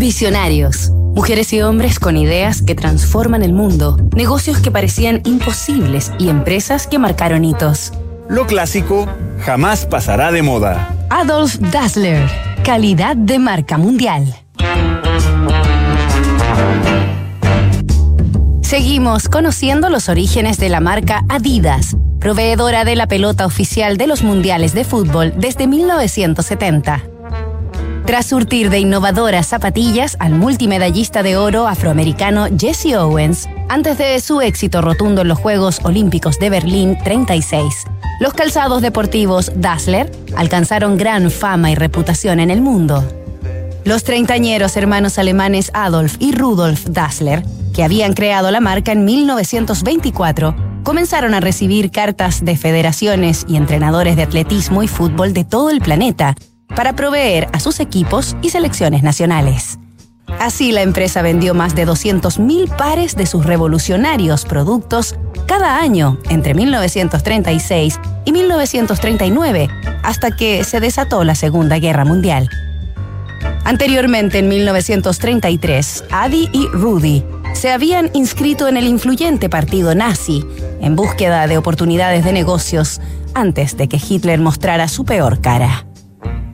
Visionarios. Mujeres y hombres con ideas que transforman el mundo, negocios que parecían imposibles y empresas que marcaron hitos. Lo clásico jamás pasará de moda. Adolf Dassler, calidad de marca mundial. Seguimos conociendo los orígenes de la marca Adidas, proveedora de la pelota oficial de los mundiales de fútbol desde 1970. Tras surtir de innovadoras zapatillas al multimedallista de oro afroamericano Jesse Owens, antes de su éxito rotundo en los Juegos Olímpicos de Berlín 36, los calzados deportivos Dassler alcanzaron gran fama y reputación en el mundo. Los treintañeros hermanos alemanes Adolf y Rudolf Dassler, que habían creado la marca en 1924, comenzaron a recibir cartas de federaciones y entrenadores de atletismo y fútbol de todo el planeta para proveer a sus equipos y selecciones nacionales. Así la empresa vendió más de 200.000 pares de sus revolucionarios productos cada año entre 1936 y 1939, hasta que se desató la Segunda Guerra Mundial. Anteriormente, en 1933, Adi y Rudy se habían inscrito en el influyente partido nazi en búsqueda de oportunidades de negocios antes de que Hitler mostrara su peor cara.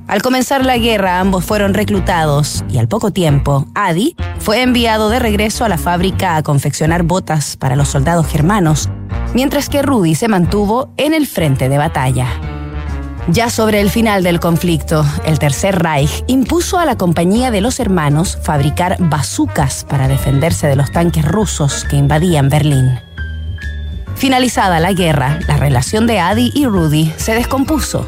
Al comenzar la guerra, ambos fueron reclutados y al poco tiempo, Adi fue enviado de regreso a la fábrica a confeccionar botas para los soldados germanos, mientras que Rudy se mantuvo en el frente de batalla. Ya sobre el final del conflicto, el Tercer Reich impuso a la compañía de los hermanos fabricar bazucas para defenderse de los tanques rusos que invadían Berlín. Finalizada la guerra, la relación de Adi y Rudy se descompuso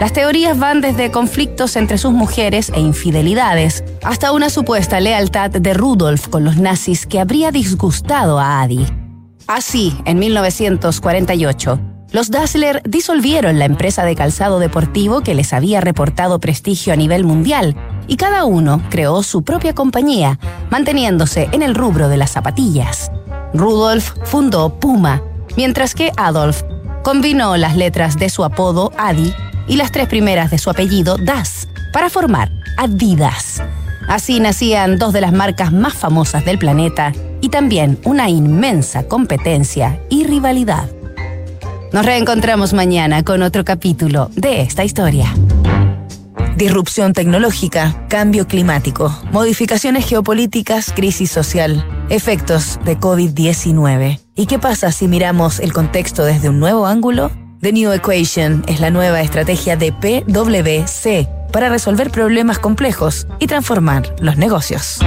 las teorías van desde conflictos entre sus mujeres e infidelidades hasta una supuesta lealtad de Rudolf con los nazis que habría disgustado a Adi. Así, en 1948, los Dassler disolvieron la empresa de calzado deportivo que les había reportado prestigio a nivel mundial y cada uno creó su propia compañía, manteniéndose en el rubro de las zapatillas. Rudolf fundó Puma, mientras que Adolf combinó las letras de su apodo Adi y las tres primeras de su apellido, Das, para formar Adidas. Así nacían dos de las marcas más famosas del planeta y también una inmensa competencia y rivalidad. Nos reencontramos mañana con otro capítulo de esta historia. Disrupción tecnológica, cambio climático, modificaciones geopolíticas, crisis social, efectos de COVID-19. ¿Y qué pasa si miramos el contexto desde un nuevo ángulo? The New Equation es la nueva estrategia de PwC para resolver problemas complejos y transformar los negocios.